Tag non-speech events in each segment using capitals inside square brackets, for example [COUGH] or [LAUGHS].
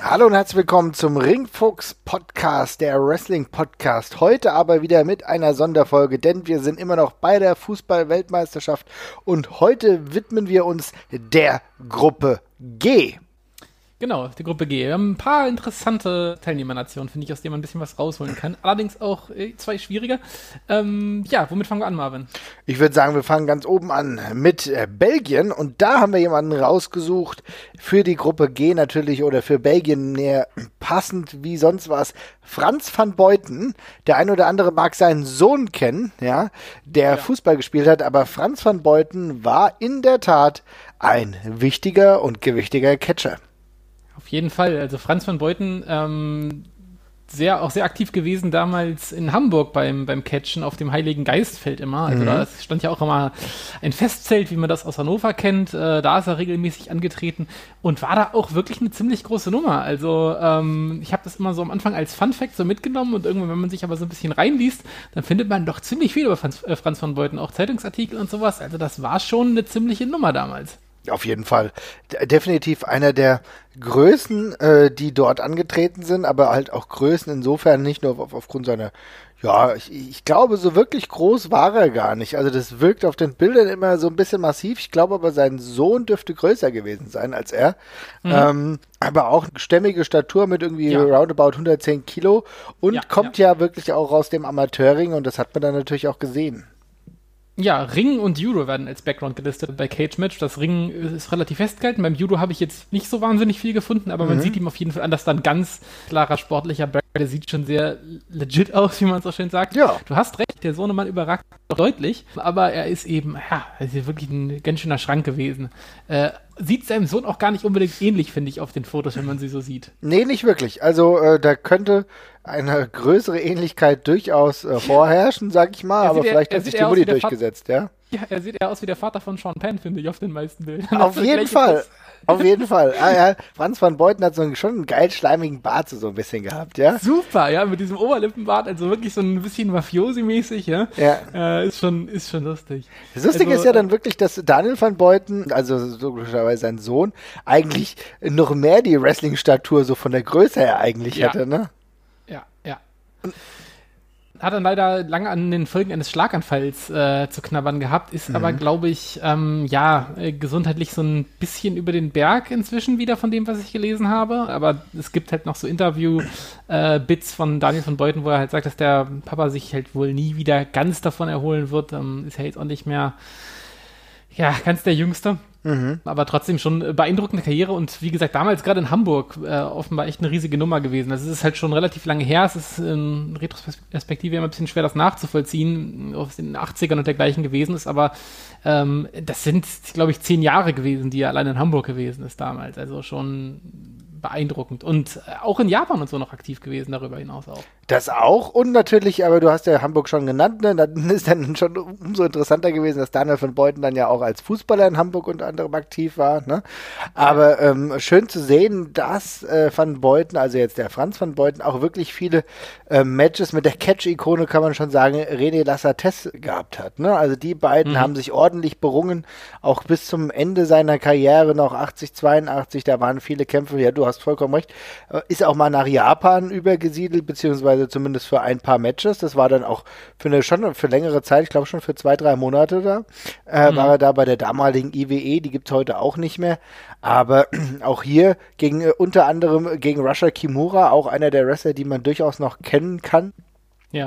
Hallo und herzlich willkommen zum Ringfuchs Podcast, der Wrestling Podcast. Heute aber wieder mit einer Sonderfolge, denn wir sind immer noch bei der Fußball-Weltmeisterschaft und heute widmen wir uns der Gruppe G. Genau, die Gruppe G. Wir haben ein paar interessante Teilnehmernationen, finde ich, aus denen man ein bisschen was rausholen kann. Allerdings auch äh, zwei schwierige. Ähm, ja, womit fangen wir an, Marvin? Ich würde sagen, wir fangen ganz oben an mit äh, Belgien und da haben wir jemanden rausgesucht für die Gruppe G natürlich oder für Belgien näher passend wie sonst was. Franz van Beuten, der ein oder andere mag seinen Sohn kennen, ja, der Ja. Fußball gespielt hat, aber Franz van Beuten war in der Tat ein wichtiger und gewichtiger Catcher. Auf jeden Fall. Also Franz van Beuten, ähm, sehr, auch sehr aktiv gewesen damals in Hamburg beim, beim Catchen auf dem Heiligen Geistfeld immer. Also da stand ja auch immer ein Festzelt, wie man das aus Hannover kennt. Äh, da ist er regelmäßig angetreten und war da auch wirklich eine ziemlich große Nummer. Also ähm, ich habe das immer so am Anfang als Fun Fact so mitgenommen und irgendwann, wenn man sich aber so ein bisschen reinliest, dann findet man doch ziemlich viel über Franz, äh, Franz van Beuten, auch Zeitungsartikel und sowas. Also das war schon eine ziemliche Nummer damals. Auf jeden Fall. Definitiv einer der Größen, äh, die dort angetreten sind, aber halt auch Größen insofern nicht nur auf, aufgrund seiner, ja, ich, ich glaube, so wirklich groß war er gar nicht. Also das wirkt auf den Bildern immer so ein bisschen massiv. Ich glaube aber, sein Sohn dürfte größer gewesen sein als er. Ähm, aber auch stämmige Statur mit irgendwie Ja. roundabout 110 Kilo und Ja, kommt ja. wirklich auch aus dem Amateurring und das hat man dann natürlich auch gesehen. Ja, Ring und Judo werden als Background gelistet bei Cage Match. Das Ring ist relativ festgehalten. Beim Judo habe ich jetzt nicht so wahnsinnig viel gefunden, aber Mhm. man sieht ihm auf jeden Fall an, dass da ein ganz klarer sportlicher Background. Der sieht schon sehr legit aus, wie man so schön sagt. Ja. Du hast recht, der Sohnemann überragt doch deutlich, aber er ist eben, ja, er ist hier wirklich ein ganz schöner Schrank gewesen. Äh, sieht seinem Sohn auch gar nicht unbedingt ähnlich, finde ich, auf den Fotos, wenn man sie so sieht. Nee, nicht wirklich. Also äh, da könnte eine größere Ähnlichkeit durchaus äh, vorherrschen, sag ich mal, Er aber vielleicht er hat sich die Mutti durchgesetzt, ja? Ja, er sieht eher aus wie der Vater von Sean Penn, finde ich, auf den meisten Bildern. Auf jeden Fall. ist Auf [LAUGHS] jeden Fall. Ah, ja, Franz van Beuten hat so einen, schon einen geil schleimigen Bart so, so ein bisschen gehabt, ja? Super, ja, mit diesem Oberlippenbart, also wirklich so ein bisschen Mafiosi-mäßig, ja. Ja. Äh, ist schon, ist schon lustig. Das Lustige Also, ist ja dann wirklich, dass Daniel van Beuten, also logischerweise sein Sohn, eigentlich noch mehr die Wrestling-Statur so von der Größe her eigentlich Ja. hätte, ne? Ja, ja. Hat dann leider lange an den Folgen eines Schlaganfalls äh, zu knabbern gehabt, ist aber, glaube ich, ähm, ja, äh, gesundheitlich so ein bisschen über den Berg inzwischen wieder von dem, was ich gelesen habe. Aber es gibt halt noch so Interview-Bits von Daniel von Beuten, wo er halt sagt, dass der Papa sich halt wohl nie wieder ganz davon erholen wird. Ähm, ist ja jetzt auch nicht mehr, ja, ganz der Jüngste. Aber trotzdem schon äh, beeindruckende Karriere und wie gesagt, damals gerade in Hamburg äh, offenbar echt eine riesige Nummer gewesen. Also es ist halt schon relativ lange her. Es ist in Retrospektive immer ein bisschen schwer, das nachzuvollziehen, aus den 80ern und dergleichen gewesen ist, aber ähm, das sind, glaube ich, zehn Jahre gewesen, die er allein in Hamburg gewesen ist damals. Also schon beeindruckend. Und äh, auch in Japan und so noch aktiv gewesen, darüber hinaus auch. Das auch und natürlich, aber du hast ja Hamburg schon genannt, ne? Dann [LAUGHS] ist dann schon umso interessanter gewesen, dass Daniel von Beuten dann ja auch als Fußballer in Hamburg unter anderem aktiv war, ne? Aber ähm, schön zu sehen, dass äh, Van Beuten, also jetzt der Franz van Beuten, auch wirklich viele äh, Matches mit der Catch-Ikone, kann man schon sagen, René Lassates gehabt hat, ne? Also die beiden haben sich ordentlich berungen, auch bis zum Ende seiner Karriere noch 80, 82, da waren viele Kämpfe, ja, du hast vollkommen recht, äh, ist auch mal nach Japan übergesiedelt, beziehungsweise zumindest für ein paar Matches. Das war dann auch für eine schon für längere Zeit, ich glaube schon für zwei, drei Monate da. Äh, War er da bei der damaligen IWE, die gibt's heute auch nicht mehr. Aber [CLEARS THROAT] auch hier gegen äh, unter anderem gegen Russia Kimura, auch einer der Wrestler, die man durchaus noch kennen kann. Ja.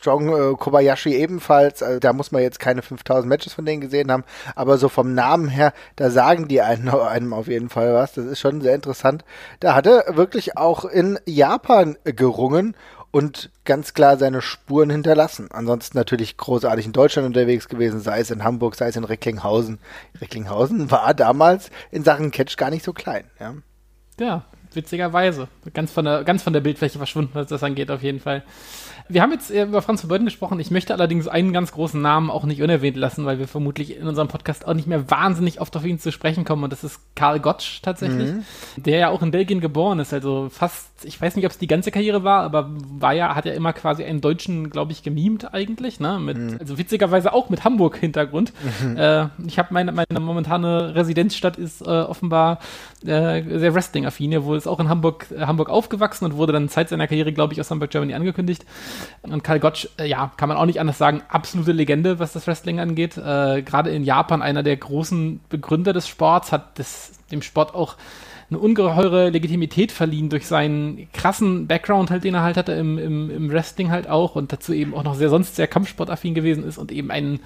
Strong äh, Kobayashi ebenfalls, also da muss man jetzt keine 5000 Matches von denen gesehen haben, aber so vom Namen her, da sagen die einen, einem auf jeden Fall was, das ist schon sehr interessant. Da hat er wirklich auch in Japan gerungen und ganz klar seine Spuren hinterlassen. Ansonsten natürlich großartig in Deutschland unterwegs gewesen, sei es in Hamburg, sei es in Recklinghausen. Recklinghausen war damals in Sachen Catch gar nicht so klein, ja. Ja, witzigerweise. Ganz von der, ganz von der Bildfläche verschwunden, was das angeht, auf jeden Fall. Wir haben jetzt über Franz von Beuten gesprochen. Ich möchte allerdings einen ganz großen Namen auch nicht unerwähnt lassen, weil wir vermutlich in unserem Podcast auch nicht mehr wahnsinnig oft auf ihn zu sprechen kommen. Und das ist Karl Gottsch tatsächlich, mhm. der ja auch in Belgien geboren ist. Also fast, ich weiß nicht, ob es die ganze Karriere war, aber war ja, hat ja immer quasi einen Deutschen, glaube ich, gemimt eigentlich. Ne? Mit, mhm. Also witzigerweise auch mit Hamburg-Hintergrund. Mhm. Äh, ich habe meine, meine momentane Residenzstadt ist äh, offenbar äh, sehr Wrestling-affin. Er wurde ist auch in Hamburg, äh, Hamburg aufgewachsen und wurde dann Zeit seiner Karriere, glaube ich, aus Hamburg, Germany angekündigt. Und Karl Gottsch, äh, ja, kann man auch nicht anders sagen, absolute Legende, was das Wrestling angeht. Äh, Gerade in Japan einer der großen Begründer des Sports, hat das, dem Sport auch eine ungeheure Legitimität verliehen durch seinen krassen Background halt, den er halt hatte im, im, im Wrestling halt auch und dazu eben auch noch sehr sonst sehr kampfsportaffin gewesen ist und eben ein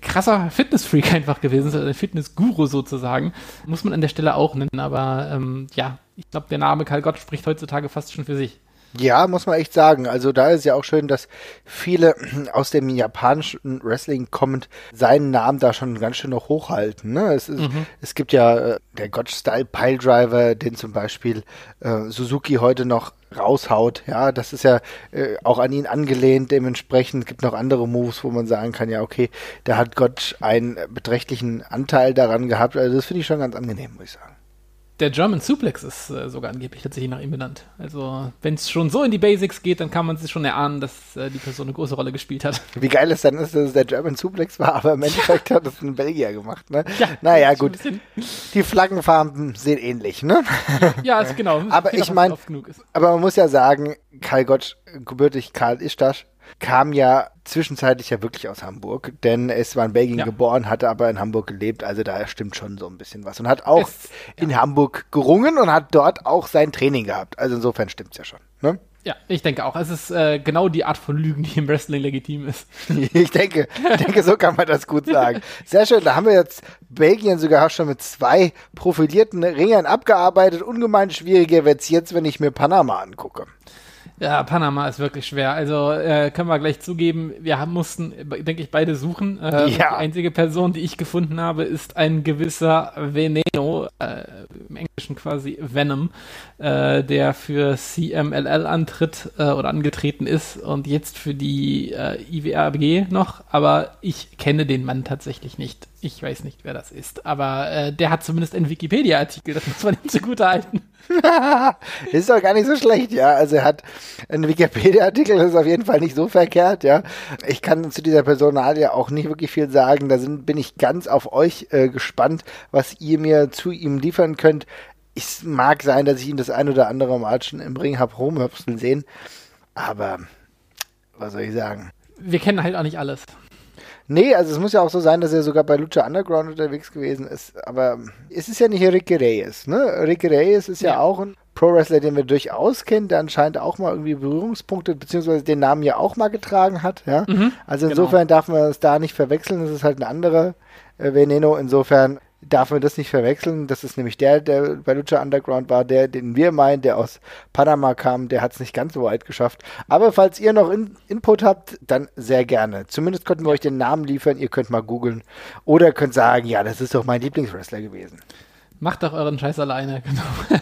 krasser Fitnessfreak einfach gewesen ist, also ein Fitnessguru sozusagen. Muss man an der Stelle auch nennen, aber ähm, ja, ich glaube, der Name Karl Gott spricht heutzutage fast schon für sich. Ja, muss man echt sagen. Also da ist ja auch schön, dass viele [CLEARS THROAT] aus dem japanischen Wrestling kommend seinen Namen da schon ganz schön noch hochhalten. Ne? Es, ist, mhm. es gibt ja äh, der God-Style Piledriver, den zum Beispiel äh, Suzuki heute noch raushaut. Ja, das ist ja äh, auch an ihn angelehnt. Dementsprechend gibt noch andere Moves, wo man sagen kann, ja, okay, da hat Gott einen beträchtlichen Anteil daran gehabt. Also das finde ich schon ganz angenehm, muss ich sagen. Der German Suplex ist äh, sogar angeblich tatsächlich nach ihm benannt. Also, wenn es schon so in die Basics geht, dann kann man sich schon erahnen, dass äh, die Person eine große Rolle gespielt hat. [LAUGHS] Wie geil es dann ist, dass es der German Suplex war, aber im Endeffekt ja. hat es ein Belgier gemacht, ne? Ja, naja, gut. Die Flaggenfarben sehen ähnlich, ne? Ja, ist genau. [LAUGHS] aber ich meine, aber man muss ja sagen, Karl Gott, gebürtig Karl Istasch, kam ja zwischenzeitlich ja wirklich aus Hamburg, denn es war in Belgien ja. geboren, hatte aber in Hamburg gelebt, also da stimmt schon so ein bisschen was und hat auch es, in ja. Hamburg gerungen und hat dort auch sein Training gehabt. Also insofern stimmt's ja schon. Ne? Ja, ich denke auch. Es ist äh, genau die Art von Lügen, die im Wrestling legitim ist. [LAUGHS] ich denke, ich denke, so kann man das gut sagen. Sehr schön. Da haben wir jetzt Belgien sogar schon mit zwei profilierten Ringern abgearbeitet. Ungemein schwieriger wird's jetzt, wenn ich mir Panama angucke. Ja, Panama ist wirklich schwer. Also äh, können wir gleich zugeben, wir haben, mussten, denke ich, beide suchen. Äh, ja. Die einzige Person, die ich gefunden habe, ist ein gewisser Veneno, äh, im Englischen quasi Venom, äh, der für CMLL antritt äh, oder angetreten ist und jetzt für die äh, IWRB noch. Aber ich kenne den Mann tatsächlich nicht. Ich weiß nicht, wer das ist. Aber äh, der hat zumindest einen Wikipedia-Artikel, das muss man ihm zugute halten. [LAUGHS] ist doch gar nicht so schlecht, ja. Also er hat einen Wikipedia-Artikel, das ist auf jeden Fall nicht so verkehrt, ja. Ich kann zu dieser Personalie auch nicht wirklich viel sagen. Da sind, bin ich ganz auf euch äh, gespannt, was ihr mir zu ihm liefern könnt. Es mag sein, dass ich ihn das ein oder andere Mal schon im Ring habe rumhüpseln sehen. Aber was soll ich sagen? Wir kennen halt auch nicht alles. Nee, also es muss ja auch so sein, dass er sogar bei Lucha Underground unterwegs gewesen ist. Aber es ist ja nicht Ricky Reyes, ne? Ricky Reyes ist ja, ja auch ein Pro-Wrestler, den wir durchaus kennen, der anscheinend auch mal irgendwie Berührungspunkte, beziehungsweise den Namen ja auch mal getragen hat, ja. Mhm, also genau. insofern genau. darf man es da nicht verwechseln. Das ist halt ein anderer äh, Veneno. Insofern darf man das nicht verwechseln. Das ist nämlich der, der bei Lucha Underground war, der, den wir meinen, der aus Panama kam, der hat es nicht ganz so weit geschafft. Aber falls ihr noch in, Input habt, dann sehr gerne. Zumindest könnten wir euch den Namen liefern, ihr könnt mal googeln. Oder könnt sagen, ja, das ist doch mein Lieblingswrestler gewesen. Macht doch euren Scheiß alleine, [LAUGHS] genau.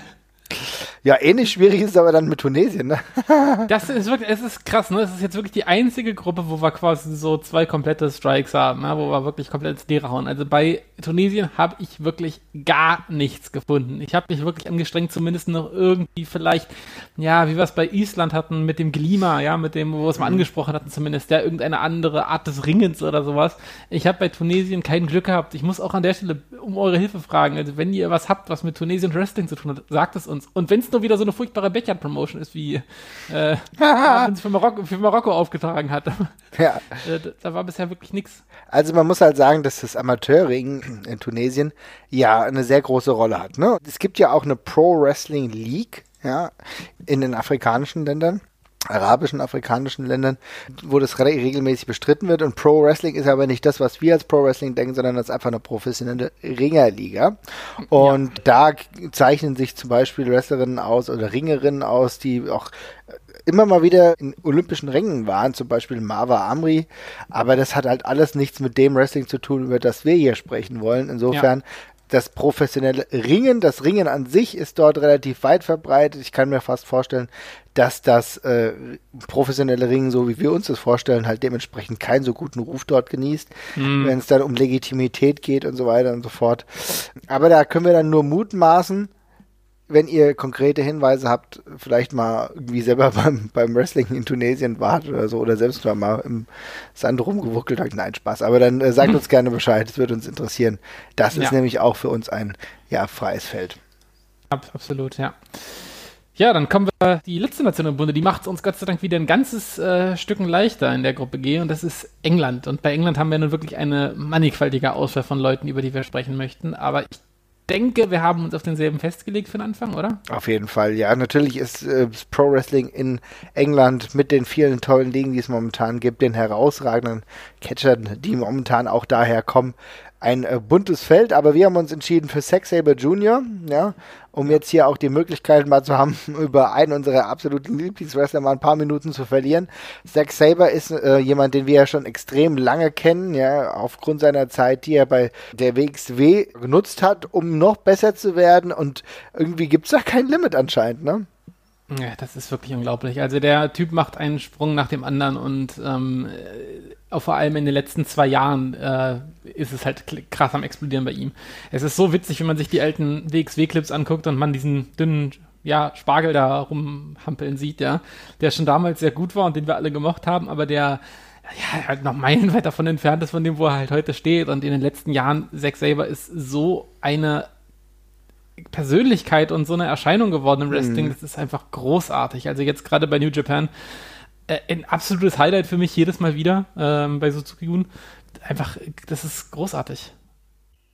Ja, ähnlich schwierig ist es aber dann mit Tunesien, ne? [LAUGHS] das ist wirklich, es ist krass, ne? Es ist jetzt wirklich die einzige Gruppe, wo wir quasi so zwei komplette Strikes haben, ne? wo wir wirklich komplett ins Leere hauen. Also bei Tunesien habe ich wirklich gar nichts gefunden. Ich habe mich wirklich angestrengt, zumindest noch irgendwie vielleicht, ja, wie wir es bei Island hatten, mit dem Glima, ja, mit dem, wo wir es mal mhm. angesprochen hatten, zumindest, der irgendeine andere Art des Ringens oder sowas. Ich habe bei Tunesien kein Glück gehabt. Ich muss auch an der Stelle um eure Hilfe fragen. Also wenn ihr was habt, was mit Tunesien Wrestling zu tun hat, sagt es uns. Und wenn es nur wieder so eine furchtbare Backyard-Promotion ist, wie äh, [LAUGHS] wenn sie für Marokko, für Marokko aufgetragen hat. [LAUGHS] Ja. Äh, da, da war bisher wirklich nichts. Also man muss halt sagen, dass das Amateurring in Tunesien ja eine sehr große Rolle hat. Ne? Es gibt ja auch eine Pro Wrestling League ja, in den afrikanischen Ländern arabischen, afrikanischen Ländern, wo das re regelmäßig bestritten wird. Und Pro Wrestling ist aber nicht das, was wir als Pro Wrestling denken, sondern das ist einfach eine professionelle Ringerliga. Und ja. da zeichnen sich zum Beispiel Wrestlerinnen aus oder Ringerinnen aus, die auch immer mal wieder in olympischen Rängen waren, zum Beispiel Marva Amri, aber das hat halt alles nichts mit dem Wrestling zu tun, über das wir hier sprechen wollen. Insofern das professionelle Ringen, das Ringen an sich ist dort relativ weit verbreitet. Ich kann mir fast vorstellen, dass das äh, professionelle Ringen, so wie wir uns das vorstellen, halt dementsprechend keinen so guten Ruf dort genießt, mm. wenn es dann um Legitimität geht und so weiter und so fort. Aber da können wir dann nur mutmaßen wenn ihr konkrete Hinweise habt, vielleicht mal irgendwie selber [LAUGHS] beim, beim Wrestling in Tunesien wart oder so oder selbst mal im Sand rumgewuckelt habt, nein, Spaß. Aber dann äh, sagt [LAUGHS] uns gerne Bescheid, das würde uns interessieren. Das ja. ist nämlich auch für uns ein ja, freies Feld. Absolut, ja. Ja, dann kommen wir die letzte Nation im Bunde. Die macht es uns Gott sei Dank wieder ein ganzes äh, Stücken leichter in der Gruppe G und das ist England. Und bei England haben wir nun wirklich eine mannigfaltige Auswahl von Leuten, über die wir sprechen möchten. Aber ich denke, wir haben uns auf denselben festgelegt für den Anfang, oder? Auf jeden Fall, ja. Natürlich ist äh, Pro Wrestling in England mit den vielen tollen Dingen, die es momentan gibt, den herausragenden Catchern, die momentan auch daher kommen, ein äh, buntes Feld, aber wir haben uns entschieden für Sex Saber Junior, ja, um jetzt hier auch die Möglichkeit mal zu haben, [LAUGHS] über einen unserer absoluten Lieblingswrestler mal ein paar Minuten zu verlieren. Zack Saber ist äh, jemand, den wir ja schon extrem lange kennen, ja, aufgrund seiner Zeit, die er bei der WXW genutzt hat, um noch besser zu werden und irgendwie gibt es da kein Limit anscheinend, ne? Ja, das ist wirklich unglaublich. Also der Typ macht einen Sprung nach dem anderen und ähm, vor allem in den letzten zwei Jahren äh, ist es halt krass am explodieren bei ihm. Es ist so witzig, wenn man sich die alten WXW-Clips anguckt und man diesen dünnen ja, Spargel da rumhampeln sieht, ja, der schon damals sehr gut war und den wir alle gemocht haben, aber der ja, halt noch meilenweit davon entfernt ist von dem, wo er halt heute steht. Und in den letzten Jahren, Zack Saber ist so eine Persönlichkeit und so eine Erscheinung geworden im Wrestling. Mhm. Das ist einfach großartig. Also jetzt gerade bei New Japan äh, ein absolutes Highlight für mich jedes Mal wieder ähm, bei Suzuki-Gun. Einfach, das ist großartig.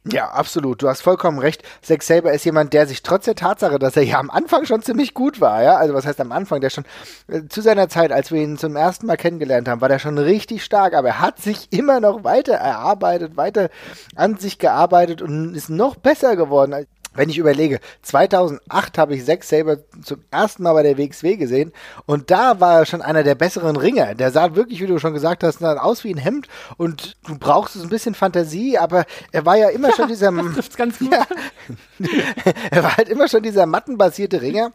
Ja, absolut. Du hast vollkommen recht. Zack Saber ist jemand, der sich trotz der Tatsache, dass er ja am Anfang schon ziemlich gut war, ja, also was heißt am Anfang, der schon äh, zu seiner Zeit, als wir ihn zum ersten Mal kennengelernt haben, war der schon richtig stark, aber er hat sich immer noch weiter erarbeitet, weiter an sich gearbeitet und ist noch besser geworden wenn ich überlege, 2008 habe ich Zack Saber zum ersten Mal bei der WXW gesehen und da war er schon einer der besseren Ringer. Der sah wirklich, wie du schon gesagt hast, aus wie ein Hemd und du brauchst ein bisschen Fantasie, aber er war ja immer ja, [LAUGHS] schon dieser. Das ganz [LAUGHS] gut. Ja, [LAUGHS] er war halt immer schon dieser mattenbasierte Ringer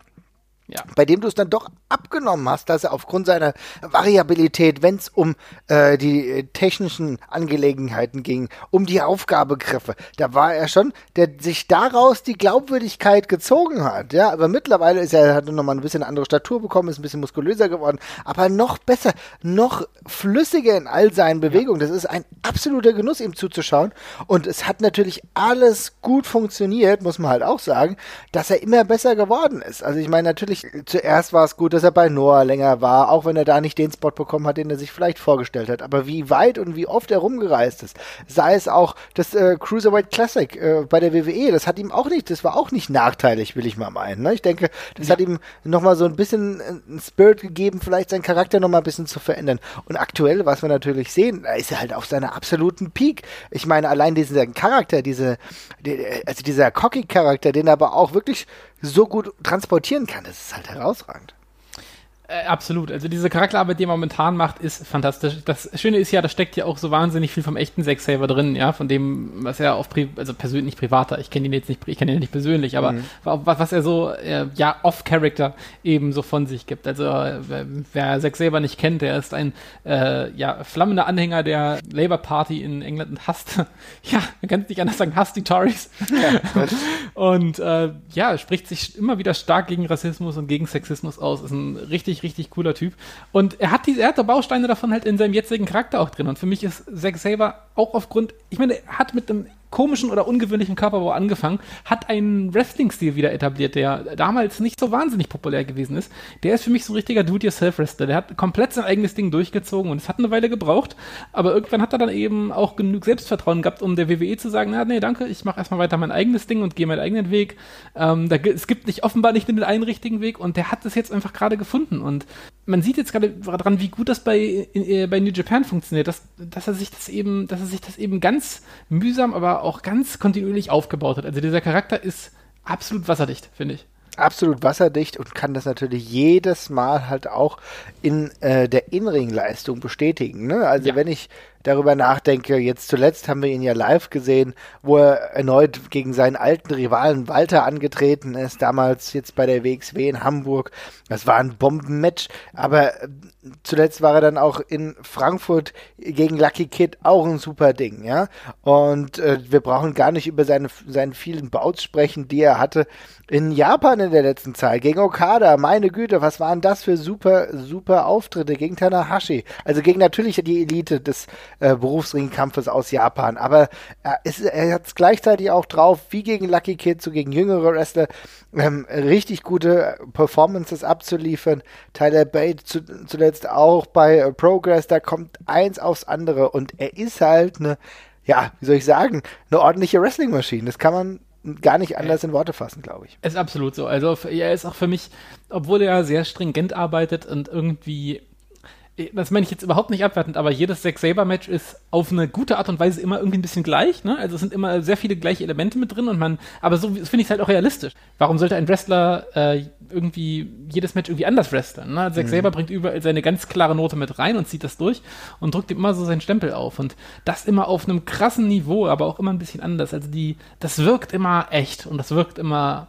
ja. bei dem du es dann doch abgenommen hast, dass er aufgrund seiner Variabilität, wenn es um äh, die äh, technischen Angelegenheiten ging, um die Aufgabegriffe, da war er schon, der sich daraus die Glaubwürdigkeit gezogen hat. Ja, aber mittlerweile ist er, hat er nochmal ein bisschen andere Statur bekommen, ist ein bisschen muskulöser geworden, aber noch besser, noch flüssiger in all seinen Bewegungen. Das ist ein absoluter Genuss, ihm zuzuschauen. Und es hat natürlich alles gut funktioniert, muss man halt auch sagen, dass er immer besser geworden ist. Also ich meine, natürlich natürlich, zuerst war es gut, dass er bei Noah länger war, auch wenn er da nicht den Spot bekommen hat, den er sich vielleicht vorgestellt hat. Aber wie weit und wie oft er rumgereist ist, sei es auch das äh, Cruiserweight Classic äh, bei der WWE, das hat ihm auch nicht, das war auch nicht nachteilig, will ich mal meinen. Ne? Ich denke, das ja. hat ihm nochmal so ein bisschen äh, einen Spirit gegeben, vielleicht seinen Charakter nochmal ein bisschen zu verändern. Und aktuell, was wir natürlich sehen, da ist er halt auf seiner absoluten Peak. Ich meine, allein diesen Charakter, diese, also dieser Cocky-Charakter, den er aber auch wirklich so gut transportieren kann. Das ist halt herausragend. Äh, absolut. Also diese Charakterarbeit, die er momentan macht, ist fantastisch. Das Schöne ist ja, da steckt ja auch so wahnsinnig viel vom echten Zack Saver drin, ja, von dem, was er auf Pri also persönlich privater, ich kenne ihn jetzt nicht, ich kenne ihn nicht persönlich, aber mhm. was, was er so äh, ja off-Character eben so von sich gibt. Also äh, wer Zack Saver nicht kennt, der ist ein äh, ja flammender Anhänger der Labour Party in England und hasst, [LAUGHS] ja, man kann es nicht anders sagen, hasst die Tories. Ja, [LAUGHS] und äh, ja, spricht sich immer wieder stark gegen Rassismus und gegen Sexismus aus. Ist ein richtig richtig, cooler Typ. Und er hat diese, er hat Bausteine davon halt in seinem jetzigen Charakter auch drin. Und für mich ist Zack Saber auch aufgrund, ich meine, er hat mit einem komischen oder ungewöhnlichen Körperbau angefangen, hat einen Wrestling-Stil wieder etabliert, der damals nicht so wahnsinnig populär gewesen ist. Der ist für mich so ein richtiger Do-it-yourself-Wrestler. Der hat komplett sein eigenes Ding durchgezogen und es hat eine Weile gebraucht, aber irgendwann hat er dann eben auch genug Selbstvertrauen gehabt, um der WWE zu sagen, na, nee, danke, ich mache erstmal weiter mein eigenes Ding und gehe meinen eigenen Weg. Ähm, da, es gibt nicht offenbar nicht den einen richtigen Weg und der hat es jetzt einfach gerade gefunden und man sieht jetzt gerade dran, wie gut das bei, in, bei New Japan funktioniert, dass, dass er sich das eben, dass er sich das eben ganz mühsam, aber auch ganz kontinuierlich aufgebaut hat. Also dieser Charakter ist absolut wasserdicht, finde ich absolut wasserdicht und kann das natürlich jedes Mal halt auch in äh, der Inringleistung bestätigen. Ne? Also ja. wenn ich darüber nachdenke, jetzt zuletzt haben wir ihn ja live gesehen, wo er erneut gegen seinen alten Rivalen Walter angetreten ist, damals jetzt bei der WXW in Hamburg. Das war ein Bombenmatch, aber äh, zuletzt war er dann auch in Frankfurt gegen Lucky Kid auch ein super Ding, ja. Und äh, wir brauchen gar nicht über seine, seine vielen Bouts sprechen, die er hatte in Japan in der letzten Zeit, gegen Okada, meine Güte, was waren das für super, super Auftritte gegen Tanahashi. Also gegen natürlich die Elite des äh, Berufsringkampfes aus Japan, aber er, er hat es gleichzeitig auch drauf, wie gegen Lucky Kid, so gegen jüngere Wrestler, ähm, richtig gute Performances abzuliefern. Tyler Bate zu, zuletzt auch bei äh, Progress, da kommt eins aufs andere und er ist halt eine ja, wie soll ich sagen, eine ordentliche Wrestling-Maschine. Das kann man gar nicht anders in Worte fassen, glaube ich. Ist absolut so. Also er ist auch für mich, obwohl er sehr stringent arbeitet und irgendwie das meine ich jetzt überhaupt nicht abwertend, aber jedes Zack Saber-Match ist auf eine gute Art und Weise immer irgendwie ein bisschen gleich, ne? Also es sind immer sehr viele gleiche Elemente mit drin und man, aber so finde ich es halt auch realistisch. Warum sollte ein Wrestler äh, irgendwie jedes Match irgendwie anders wresteln? Ne? Zack mhm. Saber bringt überall seine ganz klare Note mit rein und zieht das durch und drückt immer so seinen Stempel auf und das immer auf einem krassen Niveau, aber auch immer ein bisschen anders. Also die, das wirkt immer echt und das wirkt immer,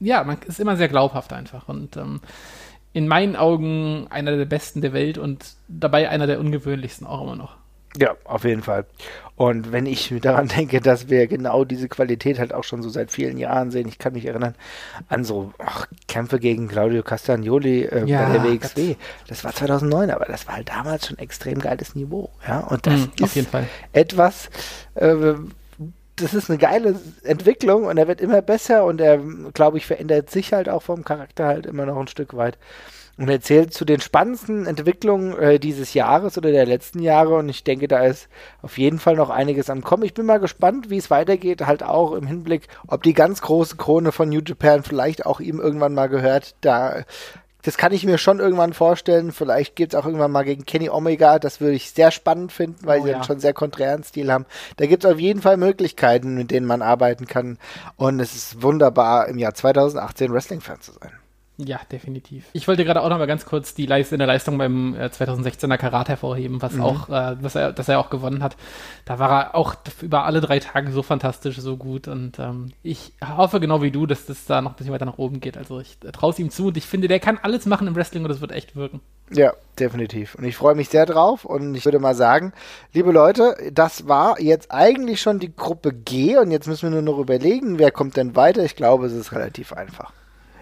ja, man ist immer sehr glaubhaft einfach und ähm, in meinen Augen einer der besten der Welt und dabei einer der ungewöhnlichsten auch immer noch. Ja, auf jeden Fall. Und wenn ich [LAUGHS] daran denke, dass wir genau diese Qualität halt auch schon so seit vielen Jahren sehen, ich kann mich erinnern an so ach, Kämpfe gegen Claudio Castagnoli äh, ja, bei der WXW. Das war 2009, aber das war halt damals schon extrem geiles Niveau. Ja, und das mhm, ist etwas, äh, das ist eine geile Entwicklung und er wird immer besser und er, glaube ich, verändert sich halt auch vom Charakter halt immer noch ein Stück weit. Und er zählt zu den spannendsten Entwicklungen äh, dieses Jahres oder der letzten Jahre und ich denke, da ist auf jeden Fall noch einiges am Kommen. Ich bin mal gespannt, wie es weitergeht, halt auch im Hinblick, ob die ganz große Krone von New Japan vielleicht auch ihm irgendwann mal gehört. Da das kann ich mir schon irgendwann vorstellen. Vielleicht gibt es auch irgendwann mal gegen Kenny Omega. Das würde ich sehr spannend finden, weil oh, sie ja. schon sehr konträren Stil haben. Da gibt es auf jeden Fall Möglichkeiten, mit denen man arbeiten kann. Und es ist wunderbar, im Jahr 2018 Wrestling-Fan zu sein. Ja, definitiv. Ich wollte gerade auch noch mal ganz kurz die Leist in der Leistung beim äh, 2016er Karat hervorheben, was mhm. auch, äh, was er, dass er auch gewonnen hat. Da war er auch über alle drei Tage so fantastisch, so gut und ähm, ich hoffe genau wie du, dass das da noch ein bisschen weiter nach oben geht. Also ich äh, traue es ihm zu und ich finde, der kann alles machen im Wrestling und das wird echt wirken. Ja, definitiv. Und ich freue mich sehr drauf und ich würde mal sagen, liebe Leute, das war jetzt eigentlich schon die Gruppe G und jetzt müssen wir nur noch überlegen, wer kommt denn weiter. Ich glaube, es ist relativ einfach.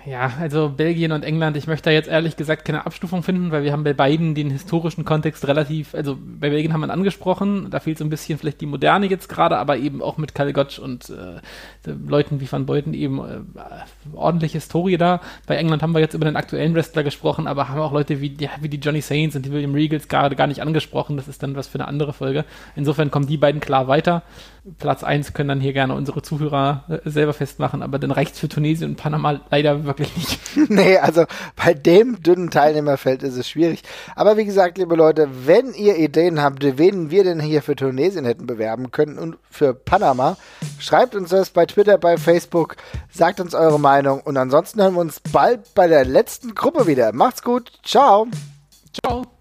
Ja, also Belgien und England, ich möchte da jetzt ehrlich gesagt keine Abstufung finden, weil wir haben bei beiden den historischen Kontext relativ, also bei Belgien haben wir ihn angesprochen, da fehlt so ein bisschen vielleicht die Moderne jetzt gerade, aber eben auch mit Karl Gotch und äh, Leuten wie Van Beuten eben äh, ordentliche Historie da. Bei England haben wir jetzt über den aktuellen Wrestler gesprochen, aber haben auch Leute wie, ja, wie die Johnny Saints und die William Regals gerade gar nicht angesprochen, das ist dann was für eine andere Folge. Insofern kommen die beiden klar weiter. Platz 1 können dann hier gerne unsere Zuhörer äh, selber festmachen, aber dann reicht es für Tunesien und Panama leider wirklich nicht. [LAUGHS] nee, also bei dem dünnen Teilnehmerfeld ist es schwierig. Aber wie gesagt, liebe Leute, wenn ihr Ideen habt, wen wir denn hier für Tunesien hätten bewerben können und für Panama, schreibt uns das bei Twitter, bei Facebook, sagt uns eure Meinung und ansonsten hören wir uns bald bei der letzten Gruppe wieder. Macht's gut, ciao. Ciao.